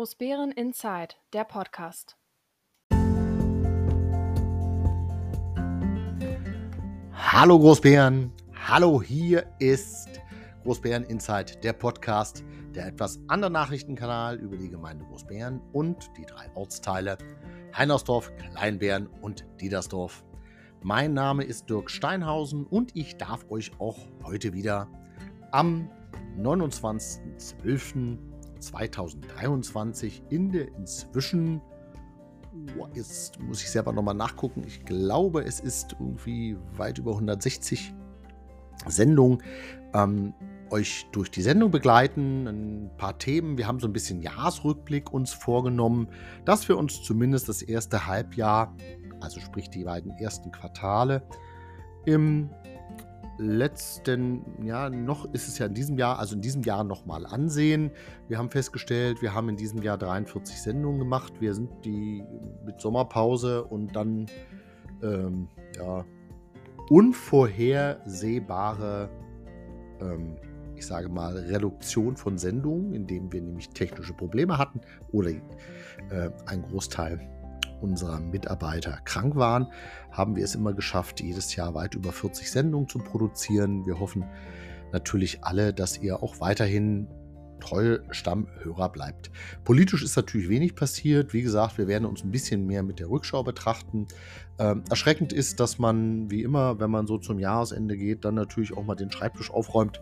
Großbären Inside, der Podcast. Hallo Großbären, hallo, hier ist Großbären Inside, der Podcast, der etwas andere Nachrichtenkanal über die Gemeinde Großbären und die drei Ortsteile Heinersdorf, Kleinbären und Diedersdorf. Mein Name ist Dirk Steinhausen und ich darf euch auch heute wieder am 29.12.2023 in der inzwischen, jetzt muss ich selber nochmal nachgucken, ich glaube, es ist irgendwie weit über 160 Sendungen, ähm, euch durch die Sendung begleiten, ein paar Themen. Wir haben so ein bisschen Jahresrückblick uns vorgenommen, dass wir uns zumindest das erste Halbjahr, also sprich die beiden ersten Quartale, im letzten, ja, noch ist es ja in diesem Jahr, also in diesem Jahr nochmal ansehen. Wir haben festgestellt, wir haben in diesem Jahr 43 Sendungen gemacht. Wir sind die mit Sommerpause und dann, ähm, ja, unvorhersehbare, ähm, ich sage mal, Reduktion von Sendungen, indem wir nämlich technische Probleme hatten oder äh, ein Großteil unserer Mitarbeiter krank waren, haben wir es immer geschafft, jedes Jahr weit über 40 Sendungen zu produzieren. Wir hoffen natürlich alle, dass ihr auch weiterhin treue Stammhörer bleibt. Politisch ist natürlich wenig passiert. Wie gesagt, wir werden uns ein bisschen mehr mit der Rückschau betrachten. Ähm, erschreckend ist, dass man, wie immer, wenn man so zum Jahresende geht, dann natürlich auch mal den Schreibtisch aufräumt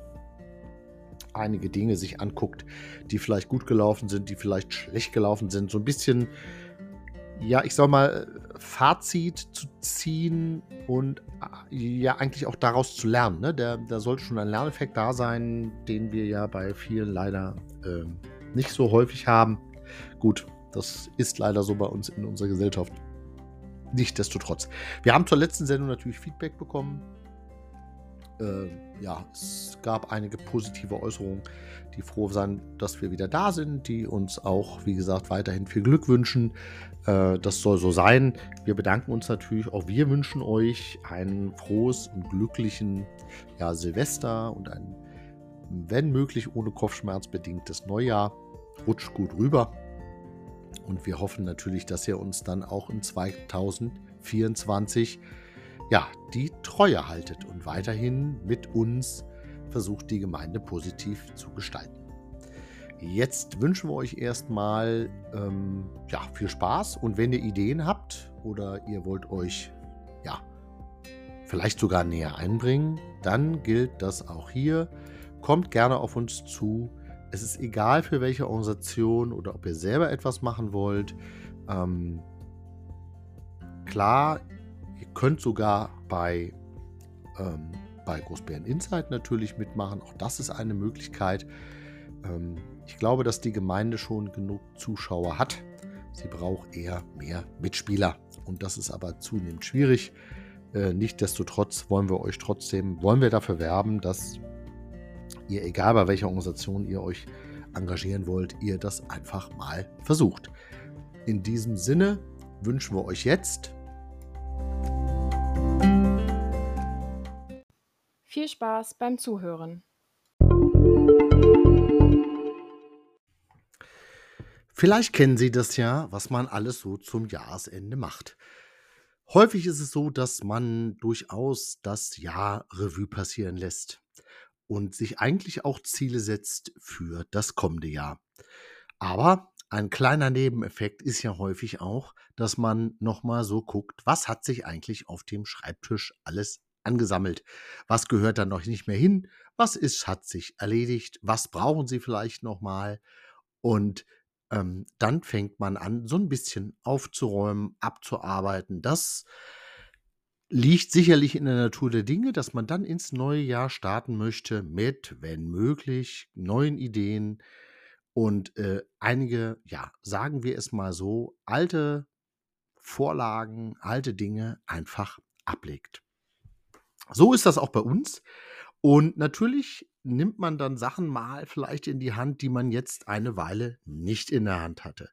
einige Dinge sich anguckt, die vielleicht gut gelaufen sind, die vielleicht schlecht gelaufen sind, so ein bisschen ja, ich soll mal Fazit zu ziehen und äh, ja, eigentlich auch daraus zu lernen. Ne? Da, da sollte schon ein Lerneffekt da sein, den wir ja bei vielen leider äh, nicht so häufig haben. Gut, das ist leider so bei uns in unserer Gesellschaft. Nichtsdestotrotz. Wir haben zur letzten Sendung natürlich Feedback bekommen. Äh, ja, es gab einige positive Äußerungen, die froh sind, dass wir wieder da sind, die uns auch, wie gesagt, weiterhin viel Glück wünschen. Äh, das soll so sein. Wir bedanken uns natürlich, auch wir wünschen euch ein frohes und glücklichen ja, Silvester und ein, wenn möglich, ohne Kopfschmerz bedingtes Neujahr. Rutscht gut rüber. Und wir hoffen natürlich, dass ihr uns dann auch in 2024 ja, die Treue haltet und weiterhin mit uns versucht, die Gemeinde positiv zu gestalten. Jetzt wünschen wir euch erstmal ähm, ja, viel Spaß und wenn ihr Ideen habt oder ihr wollt euch ja, vielleicht sogar näher einbringen, dann gilt das auch hier. Kommt gerne auf uns zu. Es ist egal für welche Organisation oder ob ihr selber etwas machen wollt. Ähm, klar, ihr könnt sogar bei, ähm, bei Großbären Insight natürlich mitmachen. Auch das ist eine Möglichkeit. Ähm, ich glaube, dass die Gemeinde schon genug Zuschauer hat. Sie braucht eher mehr Mitspieler. Und das ist aber zunehmend schwierig. Äh, Nichtsdestotrotz wollen wir euch trotzdem, wollen wir dafür werben, dass ihr, egal bei welcher Organisation ihr euch engagieren wollt, ihr das einfach mal versucht. In diesem Sinne wünschen wir euch jetzt viel Spaß beim Zuhören. Vielleicht kennen Sie das ja, was man alles so zum Jahresende macht. Häufig ist es so, dass man durchaus das Jahr Revue passieren lässt und sich eigentlich auch Ziele setzt für das kommende Jahr. Aber ein kleiner Nebeneffekt ist ja häufig auch, dass man nochmal so guckt, was hat sich eigentlich auf dem Schreibtisch alles angesammelt? Was gehört da noch nicht mehr hin? Was ist, hat sich erledigt? Was brauchen Sie vielleicht nochmal? Und ähm, dann fängt man an, so ein bisschen aufzuräumen, abzuarbeiten. Das liegt sicherlich in der Natur der Dinge, dass man dann ins neue Jahr starten möchte mit, wenn möglich, neuen Ideen und äh, einige, ja, sagen wir es mal so, alte Vorlagen, alte Dinge einfach ablegt. So ist das auch bei uns. Und natürlich nimmt man dann Sachen mal vielleicht in die Hand, die man jetzt eine Weile nicht in der Hand hatte.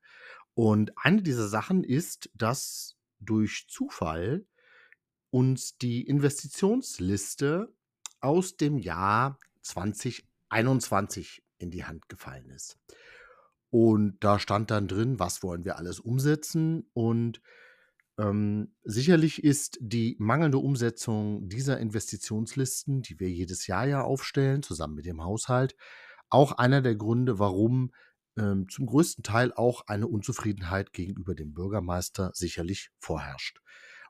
Und eine dieser Sachen ist, dass durch Zufall uns die Investitionsliste aus dem Jahr 2021 in die Hand gefallen ist. Und da stand dann drin, was wollen wir alles umsetzen. Und ähm, sicherlich ist die mangelnde Umsetzung dieser Investitionslisten, die wir jedes Jahr ja aufstellen, zusammen mit dem Haushalt, auch einer der Gründe, warum ähm, zum größten Teil auch eine Unzufriedenheit gegenüber dem Bürgermeister sicherlich vorherrscht.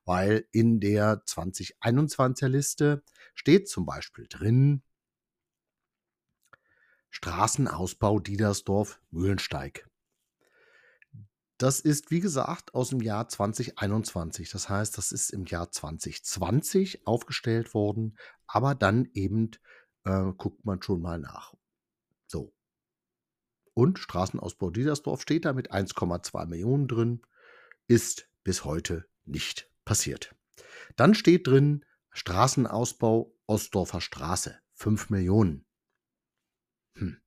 Weil in der 2021er Liste steht zum Beispiel drin, Straßenausbau Diedersdorf Mühlensteig. Das ist, wie gesagt, aus dem Jahr 2021. Das heißt, das ist im Jahr 2020 aufgestellt worden, aber dann eben äh, guckt man schon mal nach. So. Und Straßenausbau Diedersdorf steht da mit 1,2 Millionen drin, ist bis heute nicht passiert. Dann steht drin Straßenausbau Ostdorfer Straße, 5 Millionen. Hm.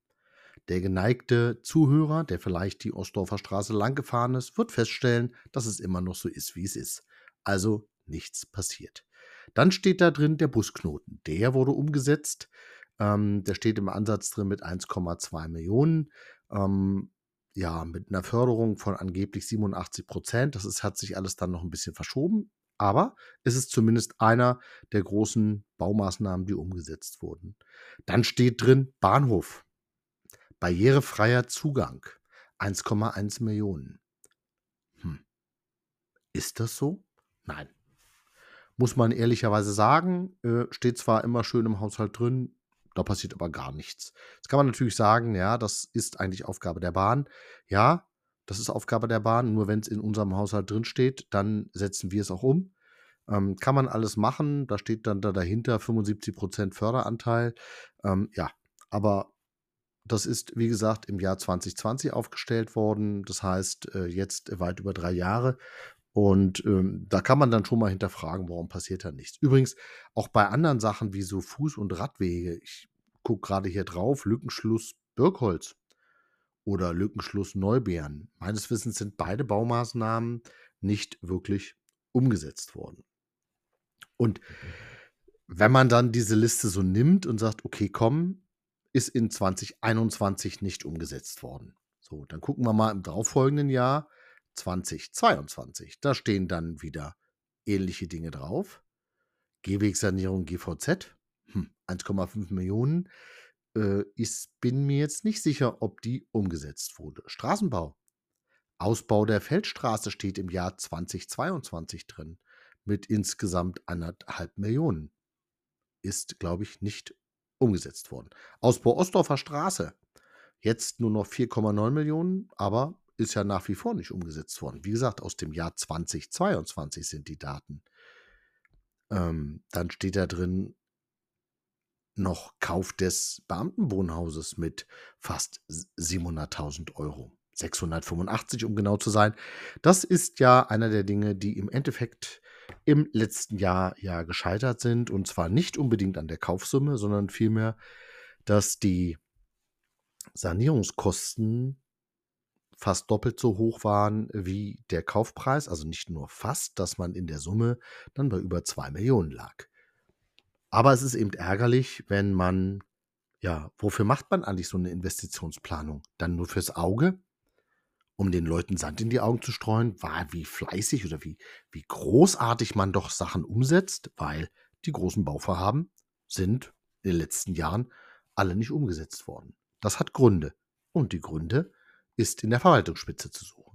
Der geneigte Zuhörer, der vielleicht die Ostdorfer Straße lang gefahren ist, wird feststellen, dass es immer noch so ist, wie es ist. Also nichts passiert. Dann steht da drin der Busknoten. Der wurde umgesetzt. Ähm, der steht im Ansatz drin mit 1,2 Millionen. Ähm, ja, mit einer Förderung von angeblich 87 Prozent. Das ist, hat sich alles dann noch ein bisschen verschoben. Aber es ist zumindest einer der großen Baumaßnahmen, die umgesetzt wurden. Dann steht drin Bahnhof. Barrierefreier Zugang 1,1 Millionen. Hm. Ist das so? Nein. Muss man ehrlicherweise sagen, äh, steht zwar immer schön im Haushalt drin, da passiert aber gar nichts. Jetzt kann man natürlich sagen, ja, das ist eigentlich Aufgabe der Bahn. Ja, das ist Aufgabe der Bahn. Nur wenn es in unserem Haushalt drin steht, dann setzen wir es auch um. Ähm, kann man alles machen. Da steht dann da dahinter 75% Förderanteil. Ähm, ja, aber das ist, wie gesagt, im Jahr 2020 aufgestellt worden. Das heißt, äh, jetzt weit über drei Jahre. Und ähm, da kann man dann schon mal hinterfragen, warum passiert da nichts. Übrigens, auch bei anderen Sachen wie so Fuß- und Radwege, ich gucke gerade hier drauf, Lückenschluss Birkholz oder Lückenschluss Neubeeren. Meines Wissens sind beide Baumaßnahmen nicht wirklich umgesetzt worden. Und wenn man dann diese Liste so nimmt und sagt, okay, komm, ist in 2021 nicht umgesetzt worden. So, dann gucken wir mal im darauffolgenden Jahr 2022. Da stehen dann wieder ähnliche Dinge drauf. Gehwegsanierung GVZ, hm, 1,5 Millionen. Äh, ich bin mir jetzt nicht sicher, ob die umgesetzt wurde. Straßenbau. Ausbau der Feldstraße steht im Jahr 2022 drin mit insgesamt anderthalb Millionen. Ist, glaube ich, nicht umgesetzt worden. Ausbau Ostdorfer Straße. Jetzt nur noch 4,9 Millionen, aber ist ja nach wie vor nicht umgesetzt worden. Wie gesagt, aus dem Jahr 2022 sind die Daten. Ähm, dann steht da drin noch Kauf des Beamtenwohnhauses mit fast 700.000 Euro. 685, um genau zu sein. Das ist ja einer der Dinge, die im Endeffekt im letzten Jahr ja gescheitert sind. Und zwar nicht unbedingt an der Kaufsumme, sondern vielmehr, dass die Sanierungskosten fast doppelt so hoch waren wie der Kaufpreis. Also nicht nur fast, dass man in der Summe dann bei über zwei Millionen lag. Aber es ist eben ärgerlich, wenn man, ja, wofür macht man eigentlich so eine Investitionsplanung? Dann nur fürs Auge? um den Leuten Sand in die Augen zu streuen, war, wie fleißig oder wie, wie großartig man doch Sachen umsetzt, weil die großen Bauvorhaben sind in den letzten Jahren alle nicht umgesetzt worden. Das hat Gründe. Und die Gründe ist in der Verwaltungsspitze zu suchen.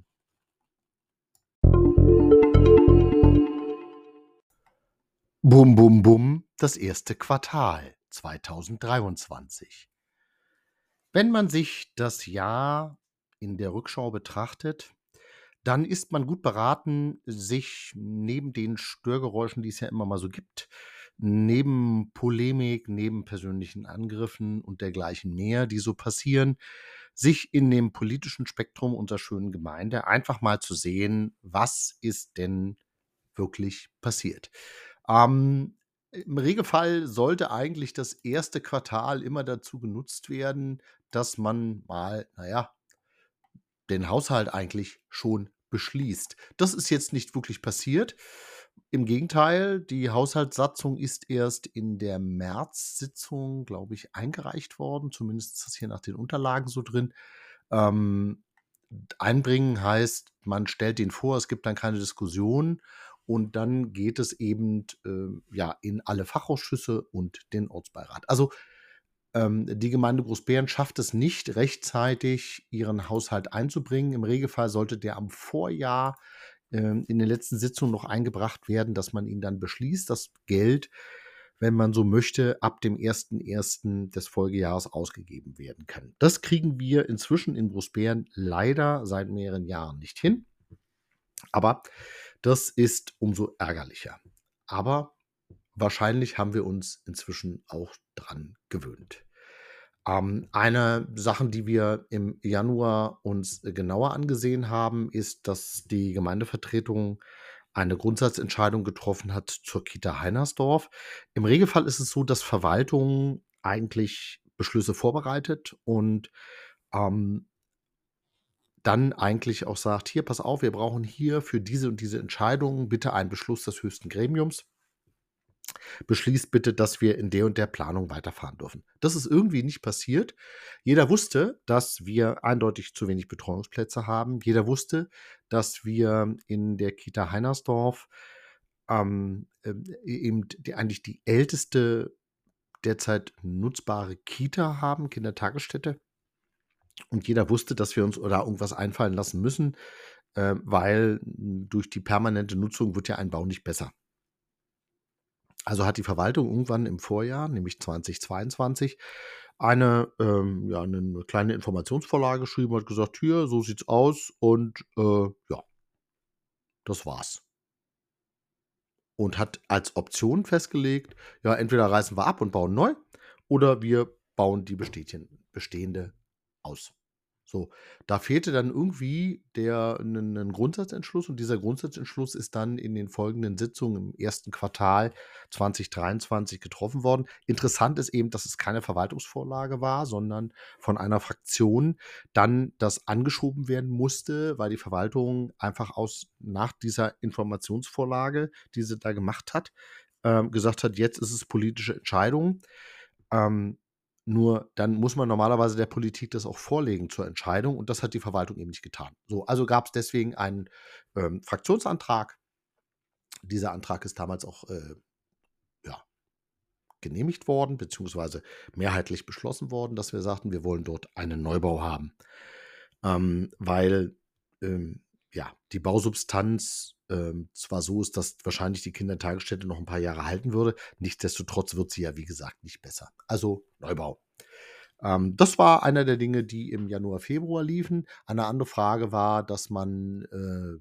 Bum, bum, bum, das erste Quartal 2023. Wenn man sich das Jahr in der Rückschau betrachtet, dann ist man gut beraten, sich neben den Störgeräuschen, die es ja immer mal so gibt, neben Polemik, neben persönlichen Angriffen und dergleichen mehr, die so passieren, sich in dem politischen Spektrum unserer schönen Gemeinde einfach mal zu sehen, was ist denn wirklich passiert. Ähm, Im Regelfall sollte eigentlich das erste Quartal immer dazu genutzt werden, dass man mal, naja, den Haushalt eigentlich schon beschließt. Das ist jetzt nicht wirklich passiert. Im Gegenteil, die Haushaltssatzung ist erst in der März-Sitzung, glaube ich, eingereicht worden. Zumindest ist das hier nach den Unterlagen so drin. Ähm, einbringen heißt, man stellt den vor, es gibt dann keine Diskussion und dann geht es eben äh, ja in alle Fachausschüsse und den Ortsbeirat. Also ähm, die Gemeinde Großbären schafft es nicht rechtzeitig, ihren Haushalt einzubringen. Im Regelfall sollte der am Vorjahr äh, in den letzten Sitzungen noch eingebracht werden, dass man ihn dann beschließt. Das Geld wenn man so möchte, ab dem 1.1. des Folgejahres ausgegeben werden kann. Das kriegen wir inzwischen in Großbären leider seit mehreren Jahren nicht hin. Aber das ist umso ärgerlicher. Aber wahrscheinlich haben wir uns inzwischen auch dran gewöhnt. Ähm, eine Sache, die wir im Januar uns genauer angesehen haben, ist, dass die Gemeindevertretung eine Grundsatzentscheidung getroffen hat zur Kita Heinersdorf. Im Regelfall ist es so, dass Verwaltung eigentlich Beschlüsse vorbereitet und ähm, dann eigentlich auch sagt, hier, pass auf, wir brauchen hier für diese und diese Entscheidung bitte einen Beschluss des höchsten Gremiums beschließt bitte, dass wir in der und der Planung weiterfahren dürfen. Das ist irgendwie nicht passiert. Jeder wusste, dass wir eindeutig zu wenig Betreuungsplätze haben. Jeder wusste, dass wir in der Kita Heinersdorf ähm, äh, eben die, eigentlich die älteste derzeit nutzbare Kita haben, Kindertagesstätte. Und jeder wusste, dass wir uns da irgendwas einfallen lassen müssen, äh, weil durch die permanente Nutzung wird ja ein Bau nicht besser. Also hat die Verwaltung irgendwann im Vorjahr, nämlich 2022, eine, ähm, ja, eine kleine Informationsvorlage geschrieben, hat gesagt, hier, so sieht's aus und äh, ja, das war's. Und hat als Option festgelegt, ja, entweder reißen wir ab und bauen neu oder wir bauen die bestehende aus. So, da fehlte dann irgendwie der 'nen Grundsatzentschluss und dieser Grundsatzentschluss ist dann in den folgenden Sitzungen im ersten Quartal 2023 getroffen worden. Interessant ist eben, dass es keine Verwaltungsvorlage war, sondern von einer Fraktion dann das angeschoben werden musste, weil die Verwaltung einfach aus nach dieser Informationsvorlage, die sie da gemacht hat, ähm, gesagt hat: „Jetzt ist es politische Entscheidung.“ Ähm nur dann muss man normalerweise der Politik das auch vorlegen zur Entscheidung und das hat die Verwaltung eben nicht getan. So, also gab es deswegen einen ähm, Fraktionsantrag. Dieser Antrag ist damals auch äh, ja, genehmigt worden, beziehungsweise mehrheitlich beschlossen worden, dass wir sagten, wir wollen dort einen Neubau haben. Ähm, weil ähm, ja, die Bausubstanz ähm, zwar so ist, dass wahrscheinlich die Kindertagesstätte noch ein paar Jahre halten würde, nichtsdestotrotz wird sie ja, wie gesagt, nicht besser. Also Neubau. Ähm, das war einer der Dinge, die im Januar, Februar liefen. Eine andere Frage war, dass man äh,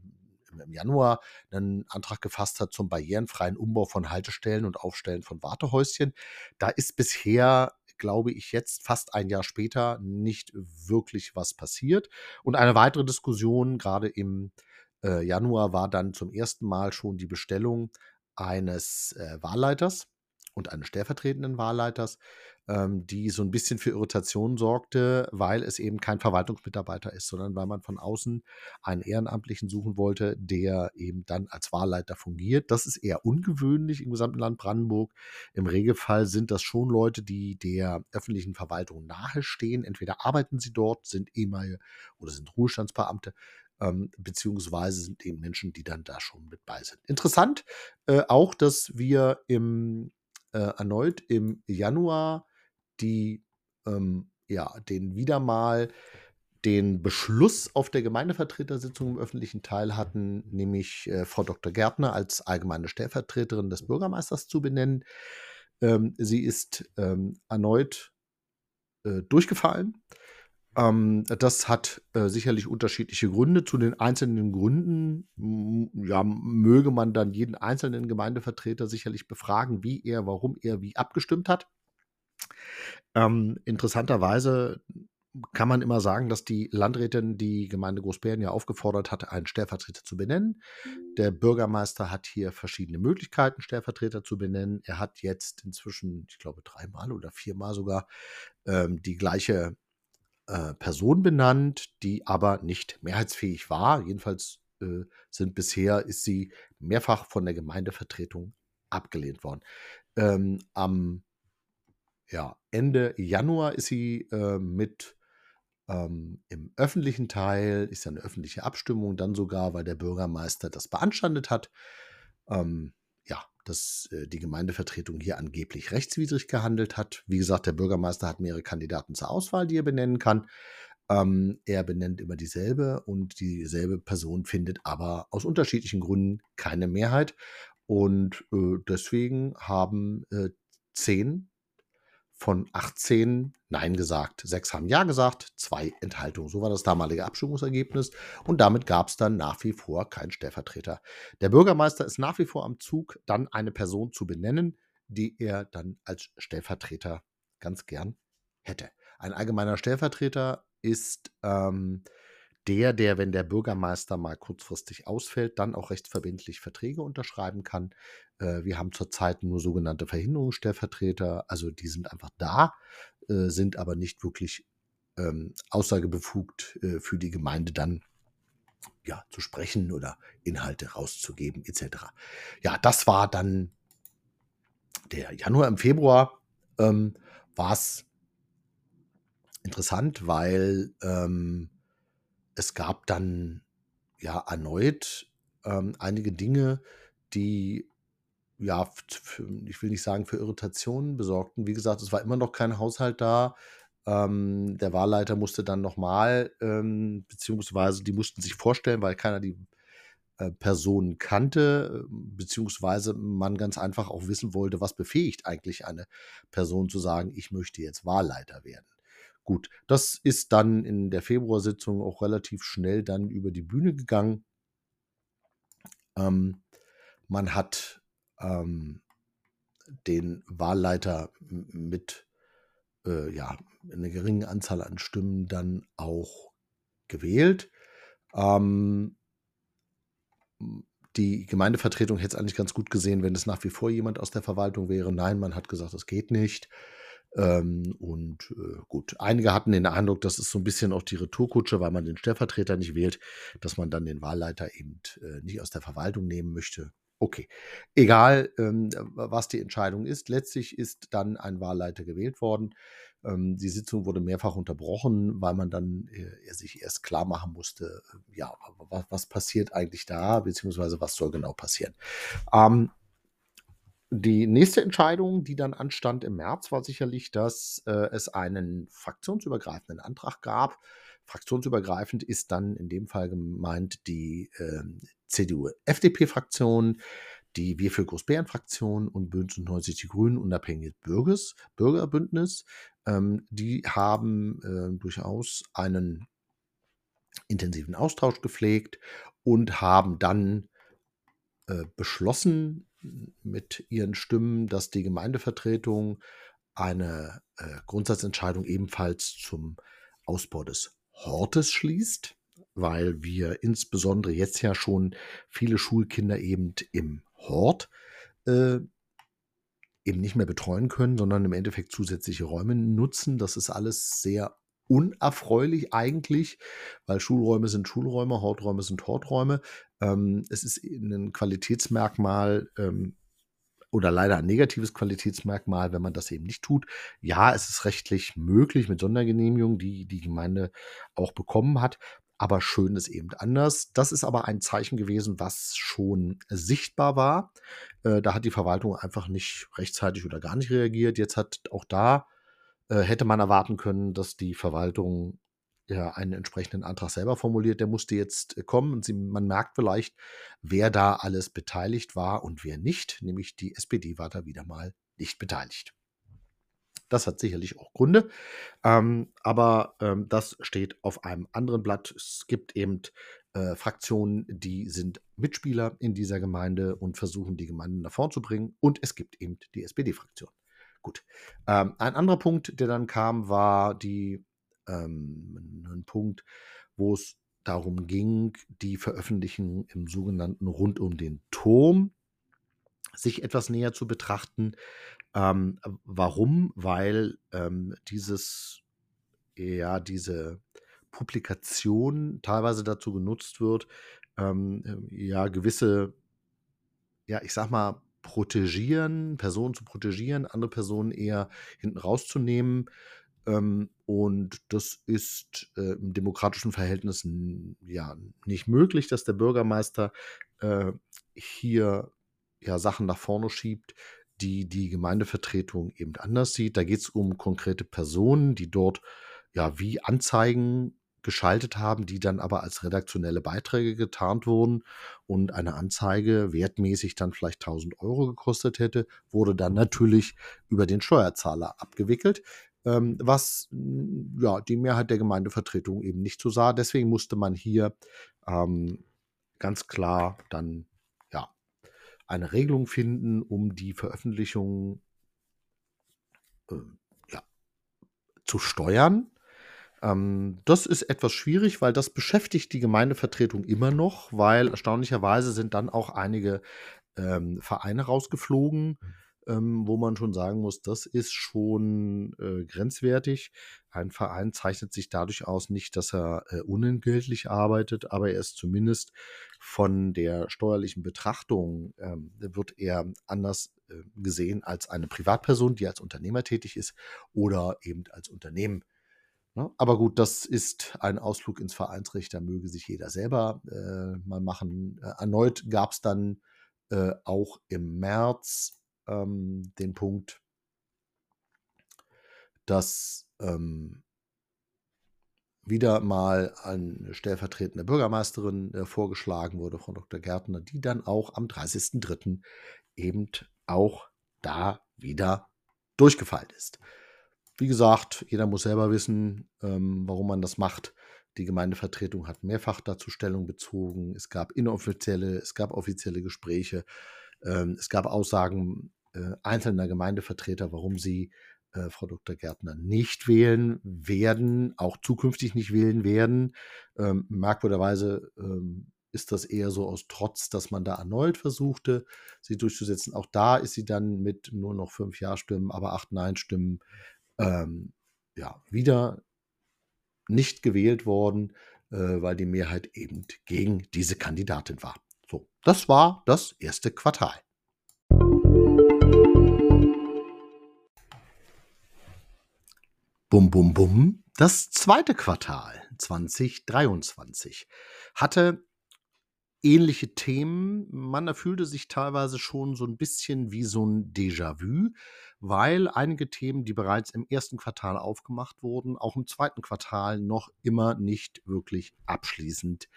im Januar einen Antrag gefasst hat zum barrierenfreien Umbau von Haltestellen und Aufstellen von Wartehäuschen. Da ist bisher glaube ich, jetzt fast ein Jahr später nicht wirklich was passiert. Und eine weitere Diskussion, gerade im äh, Januar, war dann zum ersten Mal schon die Bestellung eines äh, Wahlleiters und eines stellvertretenden Wahlleiters, ähm, die so ein bisschen für Irritation sorgte, weil es eben kein Verwaltungsmitarbeiter ist, sondern weil man von außen einen Ehrenamtlichen suchen wollte, der eben dann als Wahlleiter fungiert. Das ist eher ungewöhnlich im gesamten Land Brandenburg. Im Regelfall sind das schon Leute, die der öffentlichen Verwaltung nahestehen. Entweder arbeiten sie dort, sind ehemalige oder sind Ruhestandsbeamte ähm, beziehungsweise sind eben Menschen, die dann da schon mit bei sind. Interessant äh, auch, dass wir im, äh, erneut im Januar die ähm, ja, den wieder mal den Beschluss auf der Gemeindevertretersitzung im öffentlichen Teil hatten, nämlich äh, Frau Dr. Gärtner als allgemeine Stellvertreterin des Bürgermeisters zu benennen. Ähm, sie ist ähm, erneut äh, durchgefallen. Ähm, das hat äh, sicherlich unterschiedliche Gründe. Zu den einzelnen Gründen ja, möge man dann jeden einzelnen Gemeindevertreter sicherlich befragen, wie er, warum er wie abgestimmt hat. Ähm, interessanterweise kann man immer sagen, dass die Landrätin die Gemeinde Großbären ja aufgefordert hat, einen Stellvertreter zu benennen. Der Bürgermeister hat hier verschiedene Möglichkeiten, Stellvertreter zu benennen. Er hat jetzt inzwischen, ich glaube, dreimal oder viermal sogar ähm, die gleiche äh, Person benannt, die aber nicht mehrheitsfähig war. Jedenfalls äh, sind bisher ist sie mehrfach von der Gemeindevertretung abgelehnt worden. Ähm, am ja, Ende Januar ist sie äh, mit Ähm, Im öffentlichen Teil ist ja eine öffentliche Abstimmung, dann sogar, weil der Bürgermeister das beanstandet hat. Ähm, ja, dass äh, die Gemeindevertretung hier angeblich rechtswidrig gehandelt hat. Wie gesagt, der Bürgermeister hat mehrere Kandidaten zur Auswahl, die er benennen kann. Ähm, er benennt immer dieselbe und dieselbe Person findet aber aus unterschiedlichen Gründen keine Mehrheit. Und äh, deswegen haben äh, zehn von 18 Nein gesagt. Sechs haben Ja gesagt, zwei Enthaltungen. So war das damalige Abstimmungsergebnis. Und damit gab es dann nach wie vor keinen Stellvertreter. Der Bürgermeister ist nach wie vor am Zug, dann eine Person zu benennen, die er dann als Stellvertreter ganz gern hätte. Ein allgemeiner Stellvertreter ist ähm, der, der, wenn der Bürgermeister mal kurzfristig ausfällt, dann auch rechtsverbindlich Verträge unterschreiben kann. Äh, wir haben zurzeit nur sogenannte Verhinderungsstellvertreter, also die sind einfach da, äh, sind aber nicht wirklich ähm, aussagebefugt äh, für die Gemeinde dann ja, zu sprechen oder Inhalte rauszugeben etc. Ja, das war dann der Januar. Im Februar ähm, war es interessant, weil ähm, es gab dann ja erneut ähm, einige Dinge, die ja, für, ich will nicht sagen für Irritationen besorgten. Wie gesagt, es war immer noch kein Haushalt da. Ähm, der Wahlleiter musste dann nochmal, ähm, beziehungsweise die mussten sich vorstellen, weil keiner die äh, Person kannte, beziehungsweise man ganz einfach auch wissen wollte, was befähigt eigentlich eine Person zu sagen, ich möchte jetzt Wahlleiter werden. Gut, das ist dann in der Februarsitzung auch relativ schnell dann über die Bühne gegangen. Ähm, man hat ähm, den Wahlleiter mit äh, ja, einer geringen Anzahl an Stimmen dann auch gewählt. Ähm, die Gemeindevertretung hätte es eigentlich ganz gut gesehen, wenn es nach wie vor jemand aus der Verwaltung wäre. Nein, man hat gesagt, das geht nicht. Ähm, und äh, gut, einige hatten den Eindruck, das ist so ein bisschen auch die Retourkutsche, weil man den Stellvertreter nicht wählt, dass man dann den Wahlleiter eben äh, nicht aus der Verwaltung nehmen möchte. Okay, egal ähm, was die Entscheidung ist, letztlich ist dann ein Wahlleiter gewählt worden. Ähm, die Sitzung wurde mehrfach unterbrochen, weil man dann äh, sich erst klar machen musste, äh, ja, was, was, passiert eigentlich da, beziehungsweise was soll genau passieren. Ähm, die nächste Entscheidung, die dann anstand im März, war sicherlich, dass äh, es einen fraktionsübergreifenden Antrag gab. Fraktionsübergreifend ist dann in dem Fall gemeint die äh, CDU-FDP-Fraktion, die Wir für Großbären-Fraktion und Bündnis 90 Die Grünen unabhängiges Bürgers, Bürgerbündnis. Ähm, die haben äh, durchaus einen intensiven Austausch gepflegt und haben dann äh, beschlossen, mit ihren Stimmen, dass die Gemeindevertretung eine äh, Grundsatzentscheidung ebenfalls zum Ausbau des Hortes schließt, weil wir insbesondere jetzt ja schon viele Schulkinder eben im Hort äh, eben nicht mehr betreuen können, sondern im Endeffekt zusätzliche Räume nutzen. Das ist alles sehr unerfreulich eigentlich, weil Schulräume sind Schulräume, Horträume sind Horträume. Ähm, es ist ein Qualitätsmerkmal ähm, oder leider ein negatives Qualitätsmerkmal, wenn man das eben nicht tut. Ja, es ist rechtlich möglich mit Sondergenehmigung, die die Gemeinde auch bekommen hat. Aber schön ist eben anders. Das ist aber ein Zeichen gewesen, was schon sichtbar war. Äh, da hat die Verwaltung einfach nicht rechtzeitig oder gar nicht reagiert. Jetzt hat auch da hätte man erwarten können, dass die Verwaltung ja einen entsprechenden Antrag selber formuliert. Der musste jetzt äh, kommen und sie, man merkt vielleicht, wer da alles beteiligt war und wer nicht. Nämlich die SPD war da wieder mal nicht beteiligt. Das hat sicherlich auch Gründe, ähm, aber ähm, das steht auf einem anderen Blatt. Es gibt eben äh, Fraktionen, die sind Mitspieler in dieser Gemeinde und versuchen, die Gemeinde nach vorn zu bringen. Und es gibt eben die SPD-Fraktion. Gut. Ähm, ein anderer Punkt, der dann kam, war die, ähm, ein Punkt, wo es darum ging, die Veröffentlichung im sogenannten Rund um den Turm sich etwas näher zu betrachten. Ähm, warum? Weil ähm, dieses, ja, diese Publikation teilweise dazu genutzt wird, ähm, ja, gewisse, ja, ich sag mal, protegieren, Personen zu protegieren, andere Personen eher hinten rauszunehmen. Ähm, und das ist äh, im demokratischen Verhältnis ja nicht möglich, dass der Bürgermeister äh, hier ja Sachen nach vorne schiebt, die die Gemeindevertretung eben anders sieht. Da geht es um konkrete Personen, die dort ja wie Anzeigen geschaltet haben, die dann aber als redaktionelle Beiträge getarnt wurden und eine Anzeige wertmäßig dann vielleicht 1000 Euro gekostet hätte, wurde dann natürlich über den Steuerzahler abgewickelt, ähm, was ja die Mehrheit der Gemeindevertretung eben nicht so sah. Deswegen musste man hier ähm, ganz klar dann ja eine Regelung finden, um die Veröffentlichung äh, ja, zu steuern ähm, das ist etwas schwierig, weil das beschäftigt die Gemeindevertretung immer noch, weil erstaunlicherweise sind dann auch einige ähm, Vereine rausgeflogen, ähm, wo man schon sagen muss, das ist schon äh, grenzwertig. Ein Verein zeichnet sich dadurch aus, nicht, dass er äh, unentgeltlich arbeitet, aber er ist zumindest von der steuerlichen Betrachtung, ähm, wird er anders äh, gesehen als eine Privatperson, die als Unternehmer tätig ist oder eben als Unternehmen Ne? Aber gut, das ist ein Ausflug ins Vereinsrecht, da möge sich jeder selber äh, mal machen. Äh, erneut gab es dann äh, auch im März ähm, den Punkt, dass ähm, wieder mal eine stellvertretende Bürgermeisterin äh, vorgeschlagen wurde, Frau Dr. Gärtner, die dann auch am 30.03. eben auch da wieder durchgefallen ist. Wie gesagt, jeder muss selber wissen, ähm, warum man das macht. Die Gemeindevertretung hat mehrfach dazu Stellung bezogen. Es gab inoffizielle, es gab offizielle Gespräche. Ähm, es gab Aussagen äh, einzelner Gemeindevertreter, warum sie äh, Frau Dr. Gärtner nicht wählen werden, auch zukünftig nicht wählen werden. Ähm, merkwürdigerweise ähm, ist das eher so aus Trotz, dass man da erneut versuchte, sie durchzusetzen. Auch da ist sie dann mit nur noch fünf Ja-Stimmen, aber acht Nein-Stimmen ähm, ja, wieder nicht gewählt worden, äh, weil die Mehrheit eben gegen diese Kandidatin war. So, das war das erste Quartal. Bum, bum, bum. Das zweite Quartal 2023 hatte ähnliche Themen. Man erfüllte sich teilweise schon so ein bisschen wie so ein Déjà-vu, weil einige Themen, die bereits im ersten Quartal aufgemacht wurden, auch im zweiten Quartal noch immer nicht wirklich abschließend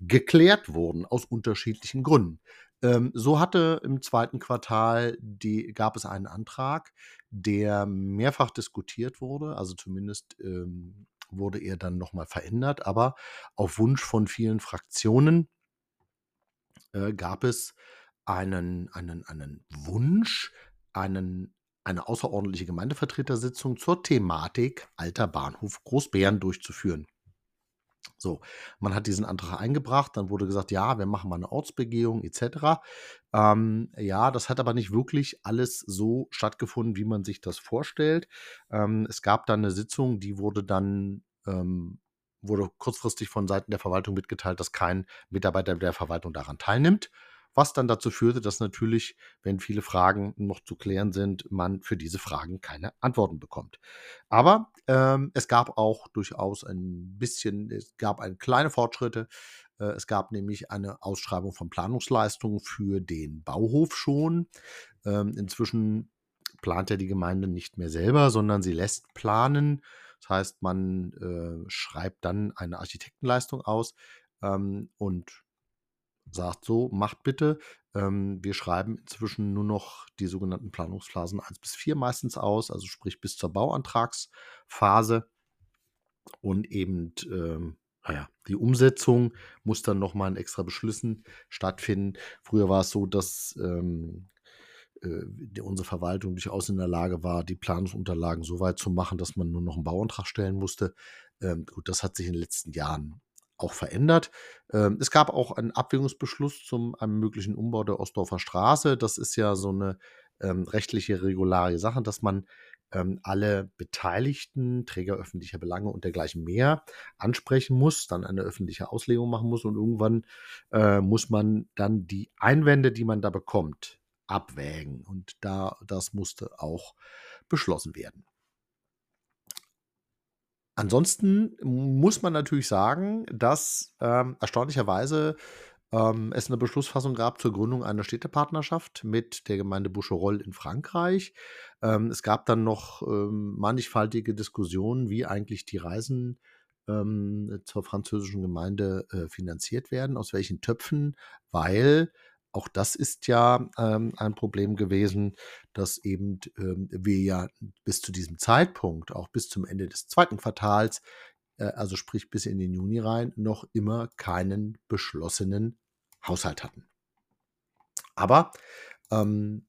geklärt wurden, aus unterschiedlichen Gründen. Ähm, so hatte im zweiten Quartal die, gab es einen Antrag, der mehrfach diskutiert wurde, also zumindest ähm, wurde er dann nochmal verändert, aber auf Wunsch von vielen Fraktionen äh, gab es einen, einen, einen Wunsch, einen, eine außerordentliche Gemeindevertretersitzung zur Thematik Alter Bahnhof Großbären durchzuführen. So, man hat diesen Antrag eingebracht, dann wurde gesagt, ja, wir machen mal eine Ortsbegehung etc. Ähm, ja, das hat aber nicht wirklich alles so stattgefunden, wie man sich das vorstellt. Ähm, es gab dann eine Sitzung, die wurde dann ähm, wurde kurzfristig von Seiten der Verwaltung mitgeteilt, dass kein Mitarbeiter der Verwaltung daran teilnimmt, was dann dazu führte, dass natürlich, wenn viele Fragen noch zu klären sind, man für diese Fragen keine Antworten bekommt. Aber ähm, es gab auch durchaus ein bisschen, es gab ein kleine Fortschritte. Äh, es gab nämlich eine Ausschreibung von Planungsleistungen für den Bauhof schon. Ähm, inzwischen plant ja die Gemeinde nicht mehr selber, sondern sie lässt planen. Heißt, man äh, schreibt dann eine Architektenleistung aus ähm, und sagt so, macht bitte. Ähm, wir schreiben inzwischen nur noch die sogenannten Planungsphasen 1 bis 4 meistens aus, also sprich bis zur Bauantragsphase. Und eben, ähm, naja, die Umsetzung muss dann nochmal in extra Beschlüssen stattfinden. Früher war es so, dass ähm, äh, unsere Verwaltung durchaus in der Lage war, die Planungsunterlagen so weit zu machen, dass man nur noch einen Bauantrag stellen musste. Ähm, gut, das hat sich in den letzten Jahren auch verändert. Ähm, es gab auch einen Abwägungsbeschluss zum einem möglichen Umbau der Ostdorfer Straße. Das ist ja so eine ähm, rechtliche regularie Sache, dass man ähm, alle Beteiligten, Träger öffentlicher Belange und dergleichen mehr ansprechen muss, dann eine öffentliche Auslegung machen muss und irgendwann äh, muss man dann die Einwände, die man da bekommt, abwägen. Und da, das musste auch beschlossen werden. ansonsten muss man natürlich sagen, dass, ähm, erstaunlicherweise, ähm, es 'ne Beschlussfassung gab zur Gründung einer Städtepartnerschaft mit der Gemeinde Boucherolles in Frankreich. Ähm, es gab dann noch, ähm, mannigfaltige Diskussionen, wie eigentlich die Reisen, ähm, zur französischen Gemeinde, äh, finanziert werden, aus welchen Töpfen, weil auch das ist ja, ähm, ein Problem gewesen, dass eben, ähm, wir ja bis zu diesem Zeitpunkt, auch bis zum Ende des zweiten Quartals, äh, also sprich bis in den Juni rein, noch immer keinen beschlossenen Haushalt hatten. Aber, ähm,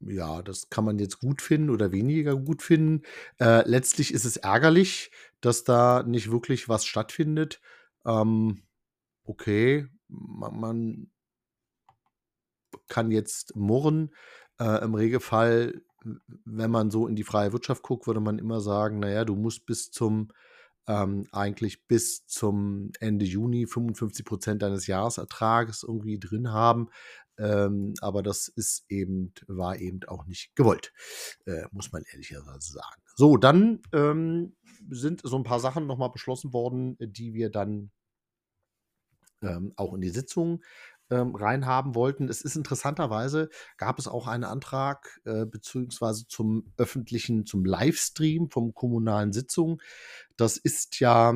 ja, das kann man jetzt gut finden oder weniger gut finden. Äh, letztlich ist es ärgerlich, dass da nicht wirklich was stattfindet. Ähm, okay, ma man kann jetzt murren. Äh, Im Regelfall, wenn man so in die freie Wirtschaft guckt, würde man immer sagen: „Na ja, du musst bis zum ähm, eigentlich bis zum Ende Juni 55% deines Jahresertrages irgendwie drin haben.“ Ähm, aber das ist eben war eben auch nicht gewollt, äh, muss man ehrlicherweise sagen. So, dann, ähm, sind so 'n paar Sachen noch mal beschlossen worden, die wir dann ähm, auch in die Sitzung, ähm, reinhaben wollten. Es ist interessanterweise gab es auch einen Antrag, äh, beziehungsweise zum öffentlichen zum Livestream von kommunalen Sitzungen. Das ist ja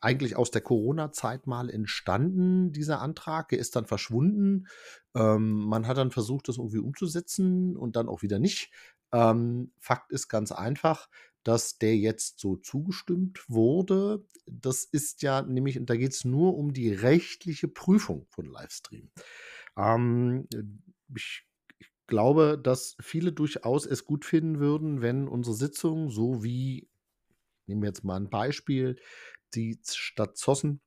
eigentlich aus der Corona-Zeit mal entstanden, dieser Antrag. Der ist dann verschwunden. Ähm, man hat dann versucht, das irgendwie umzusetzen und dann auch wieder nicht. Ähm, Fakt ist ganz einfach, dass der jetzt so zugestimmt wurde. Das ist ja nämlich da geht's nur um die rechtliche Prüfung von Livestream. Ähm, äh, ich ich glaube, dass viele durchaus es gut finden würden, wenn unsere Sitzungen so wie nehmen wir jetzt mal 'n Beispiel, die Stadt Zossen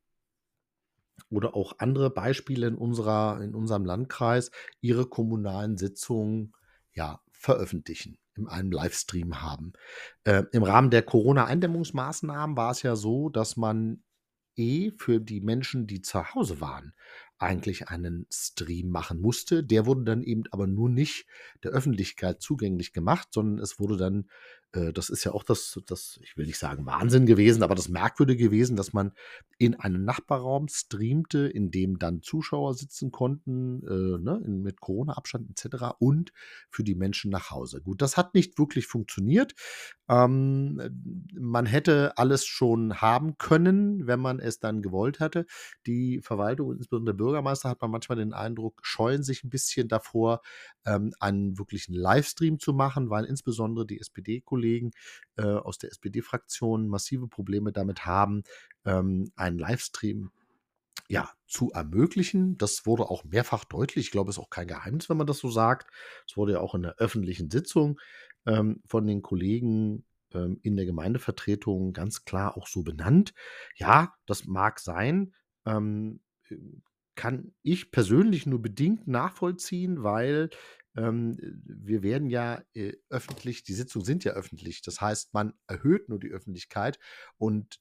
oder auch andere Beispiele in unserer in unserem Landkreis ihre kommunalen Sitzungen, ja, veröffentlichen, in einem Livestream haben. Äh, im Rahmen der Corona-Eindämmungsmaßnahmen war es ja so, dass man eh für die Menschen, die zu Hause waren, eigentlich einen Stream machen musste. Der wurde dann eben aber nur nicht der Öffentlichkeit zugänglich gemacht, sondern es wurde dann äh, das ist ja auch das das ich will nicht sagen Wahnsinn gewesen, aber das Merkwürdige gewesen, dass man in einen Nachbarraum streamte, in dem dann Zuschauer sitzen konnten, äh, ne, mit Corona-Abstand et cetera und für die Menschen nach Hause. Gut, das hat nicht wirklich funktioniert. Ähm, äh, man hätte alles schon haben können, wenn man es dann gewollt hätte. Die Verwaltung und insbesondere der Bürgermeister, hat man manchmal den Eindruck, scheuen sich 'n bisschen davor, ähm, einen wirklichen Livestream zu machen, weil insbesondere die SPD-Kollegen, äh, aus der SPD-Fraktion massive Probleme damit haben, ähm, einen Livestream, ja, zu ermöglichen. Das wurde auch mehrfach deutlich. Ich glaube, ist auch kein Geheimnis, wenn man das so sagt. Es wurde ja auch in der öffentlichen Sitzung, ähm, von den Kollegen, ähm, in der Gemeindevertretung ganz klar auch so benannt. Ja, das mag sein, ähm, äh, kann ich persönlich nur bedingt nachvollziehen, weil, ähm, äh, wir werden ja, äh, öffentlich die Sitzungen sind ja öffentlich. Das heißt, man erhöht nur die Öffentlichkeit und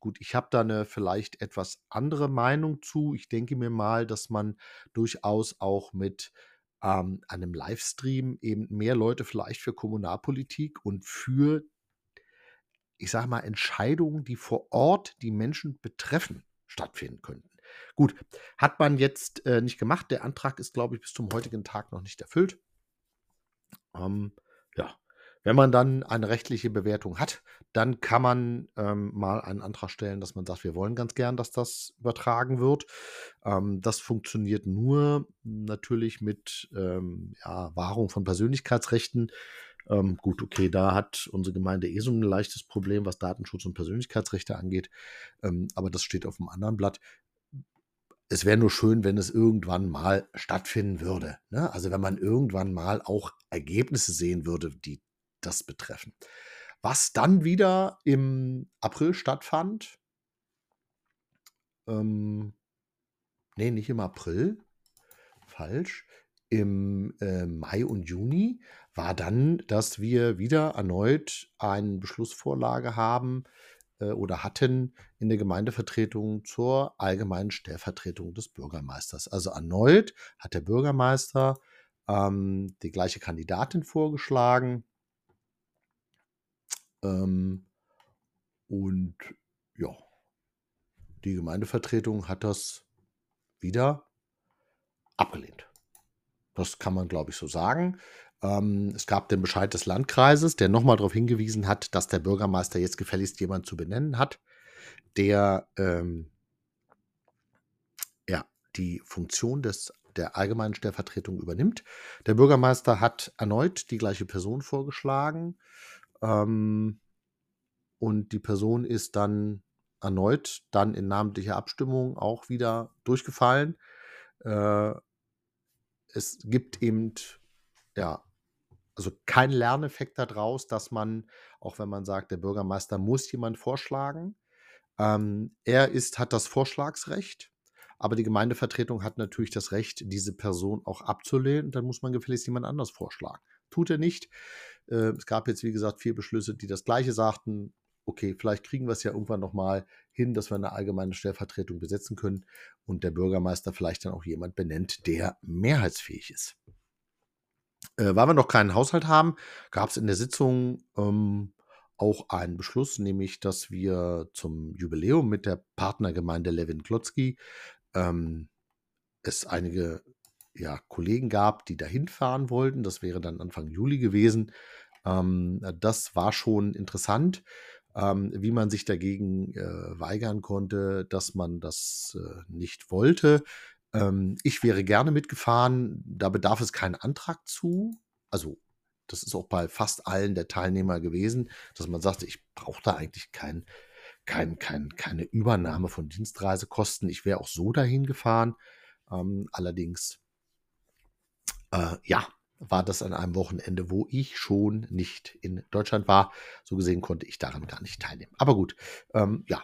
gut, ich habe da 'ne vielleicht etwas andere Meinung zu. Ich denke mir mal, dass man durchaus auch mit, ähm, einem Livestream eben mehr Leute vielleicht für Kommunalpolitik und für ich sage mal, Entscheidungen, die vor Ort die Menschen betreffen, stattfinden könnten. Gut, hat man jetzt, äh, nicht gemacht. Der Antrag ist, glaube ich, bis zum heutigen Tag noch nicht erfüllt. Ähm, ja, wenn man dann eine rechtliche Bewertung hat, dann kann man, ähm, mal einen Antrag stellen, dass man sagt: „Wir wollen ganz gern, dass das übertragen wird.“ Ähm, das funktioniert nur natürlich mit, ähm, ja, Wahrung von Persönlichkeitsrechten. Ähm, gut, okay, da hat unsere Gemeinde eh so 'n leichtes Problem, was Datenschutz und Persönlichkeitsrechte angeht, ähm, aber das steht auf'm anderen Blatt. Es wäre nur schön, wenn es irgendwann mal stattfinden würde, ne? Also, wenn man irgendwann mal auch Ergebnisse sehen würde, die das betreffen. Was dann wieder im April stattfand ähm, ne, nicht im April, falsch. Im, äh, Mai und Juni war dann, dass wir wieder erneut eine Beschlussvorlage haben, äh, oder hatten in der Gemeindevertretung zur allgemeinen Stellvertretung des Bürgermeisters. Also, erneut hat der Bürgermeister, ähm, die gleiche Kandidatin vorgeschlagen. Ähm Und ja, die Gemeindevertretung hat das wieder abgelehnt. Das kann man, glaube ich, so sagen. Ähm, es gab den Bescheid des Landkreises, der nochmal darauf hingewiesen hat, dass der Bürgermeister jetzt gefälligst jemand zu benennen hat, der ähm, ja, die Funktion des, der allgemeinen Stellvertretung übernimmt. Der Bürgermeister hat erneut die gleiche Person vorgeschlagen. Ähm, und die Person ist dann erneut dann in namentlicher Abstimmung auch wieder durchgefallen. Äh, es gibt eben ja also kein Lerneffekt daraus, dass man, auch wenn man sagt, der Bürgermeister muss jemand vorschlagen, ähm, er ist, hat das Vorschlagsrecht, aber die Gemeindevertretung hat natürlich das Recht, diese Person auch abzulehnen. Dann muss man gefälligst jemand anders vorschlagen. Tut er nicht. Äh, es gab jetzt, wie gesagt, vier Beschlüsse, die das Gleiche sagten. Okay, vielleicht kriegen wir es ja irgendwann nochmal hin, dass wir eine allgemeine Stellvertretung besetzen können und der Bürgermeister vielleicht dann auch jemand benennt, der mehrheitsfähig ist. Äh, weil wir noch keinen Haushalt haben, gab es in der Sitzung ähm, auch einen Beschluss, nämlich dass wir zum Jubiläum mit der Partnergemeinde Levin Klotzki ähm, es einige ja, Kollegen gab, die dahin fahren wollten. Das wäre dann Anfang Juli gewesen. Ähm, das war schon interessant, ähm, wie man sich dagegen äh, weigern konnte, dass man das äh, nicht wollte. Ähm, ich wäre gerne mitgefahren, da bedarf es keinen Antrag zu. Also, das ist auch bei fast allen der Teilnehmer gewesen, dass man sagte, ich brauche da eigentlich kein, kein, kein, keine Übernahme von Dienstreisekosten. Ich wäre auch so dahin gefahren. Ähm, allerdings, äh, ja, war das an einem Wochenende, wo ich schon nicht in Deutschland war. So gesehen konnte ich daran gar nicht teilnehmen. Aber gut, ähm, ja.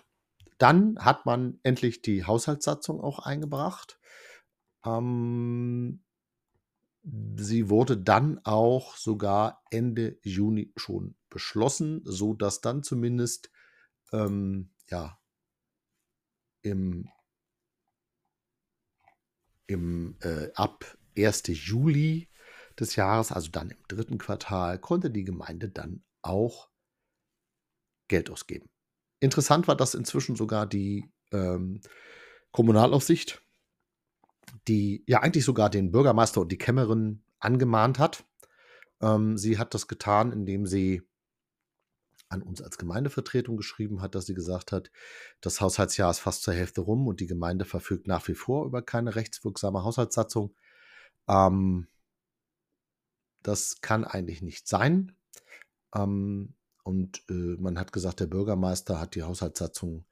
Dann hat man endlich die Haushaltssatzung auch eingebracht. Ähm, sie wurde dann auch sogar Ende Juni schon beschlossen, so dass dann zumindest ähm, ja im, im äh, ab 1. Juli des Jahres, also dann im dritten Quartal, konnte die Gemeinde dann auch Geld ausgeben. Interessant war, dass inzwischen sogar die ähm, Kommunalaufsicht die ja eigentlich sogar den Bürgermeister und die Kämmerin angemahnt hat. Ähm, sie hat das getan, indem sie an uns als Gemeindevertretung geschrieben hat, dass sie gesagt hat, das Haushaltsjahr ist fast zur Hälfte rum und die Gemeinde verfügt nach wie vor über keine rechtswirksame Haushaltssatzung. Ähm, das kann eigentlich nicht sein. Ähm, und äh, man hat gesagt, der Bürgermeister hat die Haushaltssatzung,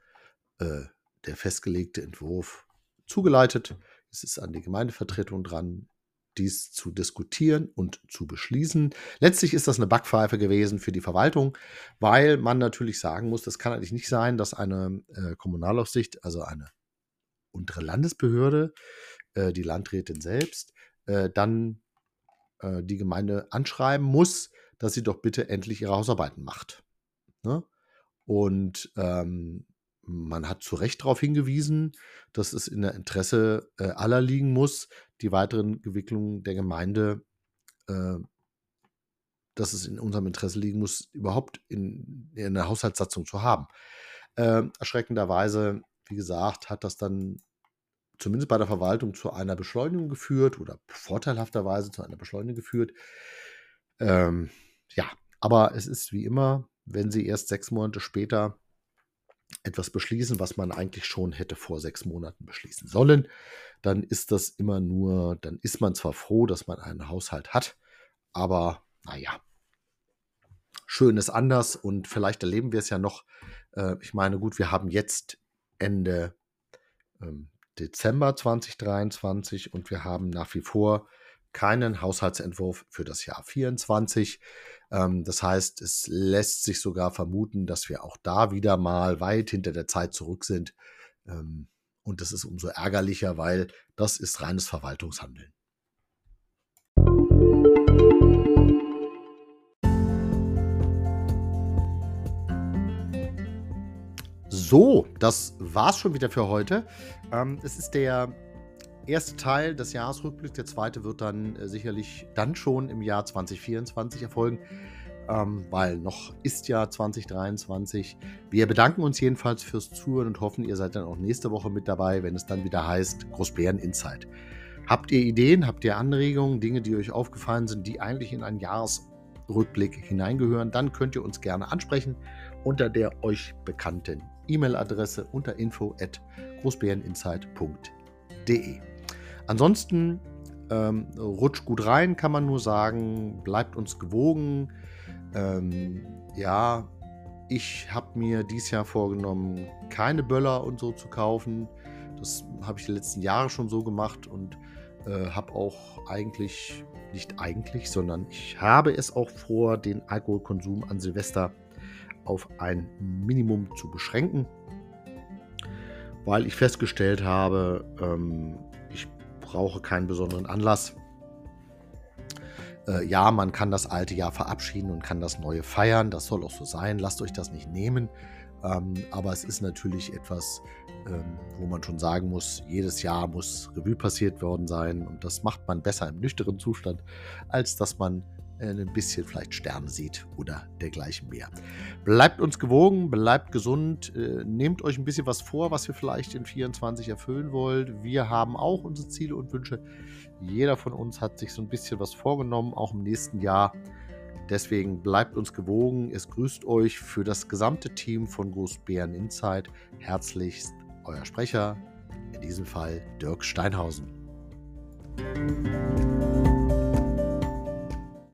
äh, der festgelegte Entwurf, zugeleitet. Es ist an die Gemeindevertretung dran, dies zu diskutieren und zu beschließen. Letztlich ist das eine Backpfeife gewesen für die Verwaltung, weil man natürlich sagen muss, das kann eigentlich nicht sein, dass eine äh, Kommunalaufsicht, also eine untere Landesbehörde, äh, die Landrätin selbst, äh, dann äh, die Gemeinde anschreiben muss, dass sie doch bitte endlich ihre Hausarbeiten macht. Ne? Und ähm, man hat zu Recht darauf hingewiesen, dass es in der Interesse äh, aller liegen muss, die weiteren Entwicklungen der Gemeinde, äh, dass es in unserem Interesse liegen muss, überhaupt in, in der Haushaltssatzung zu haben. Äh, erschreckenderweise, wie gesagt, hat das dann zumindest bei der Verwaltung zu einer Beschleunigung geführt oder vorteilhafterweise zu einer Beschleunigung geführt. Ähm, ja, aber es ist wie immer, wenn Sie erst sechs Monate später etwas beschließen, was man eigentlich schon hätte vor sechs Monaten beschließen sollen, dann ist das immer nur, dann ist man zwar froh, dass man einen Haushalt hat, aber naja, schön ist anders und vielleicht erleben wir es ja noch. Äh, ich meine, gut, wir haben jetzt Ende ähm, Dezember 2023 und wir haben nach wie vor keinen Haushaltsentwurf für das Jahr 24. Ähm, das heißt, es lässt sich sogar vermuten, dass wir auch da wieder mal weit hinter der Zeit zurück sind. Ähm, und das ist umso ärgerlicher, weil das ist reines Verwaltungshandeln. So, das war's schon wieder für heute. Ähm, es ist der erste Teil des Jahresrückblicks. Der zweite wird dann äh, sicherlich dann schon im Jahr 2024 erfolgen. ähm, weil noch ist ja 2023. Wir bedanken uns jedenfalls fürs Zuhören und hoffen, ihr seid dann auch nächste Woche mit dabei, wenn es dann wieder heißt Großbären Insight. Habt ihr Ideen, habt ihr Anregungen, Dinge, die euch aufgefallen sind, die eigentlich in einen Jahresrückblick hineingehören, dann könnt ihr uns gerne ansprechen unter der euch bekannten E-Mail-Adresse unter info at großbäreninsight.de. Ansonsten ähm, rutscht gut rein, kann man nur sagen. Bleibt uns gewogen. Ähm, ja, ich habe mir dieses Jahr vorgenommen, keine Böller und so zu kaufen. Das habe ich die letzten Jahre schon so gemacht und äh, habe auch eigentlich, nicht eigentlich, sondern ich habe es auch vor, den Alkoholkonsum an Silvester auf ein Minimum zu beschränken, weil ich festgestellt habe, ähm, brauche keinen besonderen Anlass. Äh, ja, man kann das alte Jahr verabschieden und kann das neue feiern, das soll auch so sein, lasst euch das nicht nehmen. Ähm, aber es ist natürlich etwas, ähm, wo man schon sagen muss, jedes Jahr muss Revue passiert worden sein. Und das macht man besser im nüchternen Zustand, als dass man ein bisschen vielleicht Sterne sieht oder dergleichen mehr. Bleibt uns gewogen, bleibt gesund, äh, nehmt euch ein bisschen was vor, was ihr vielleicht in 24 erfüllen wollt. Wir haben auch unsere Ziele und Wünsche. Jeder von uns hat sich so ein bisschen was vorgenommen, auch im nächsten Jahr. Deswegen bleibt uns gewogen. Es grüßt euch für das gesamte Team von Großbären Insight herzlichst euer Sprecher, in diesem Fall Dirk Steinhausen.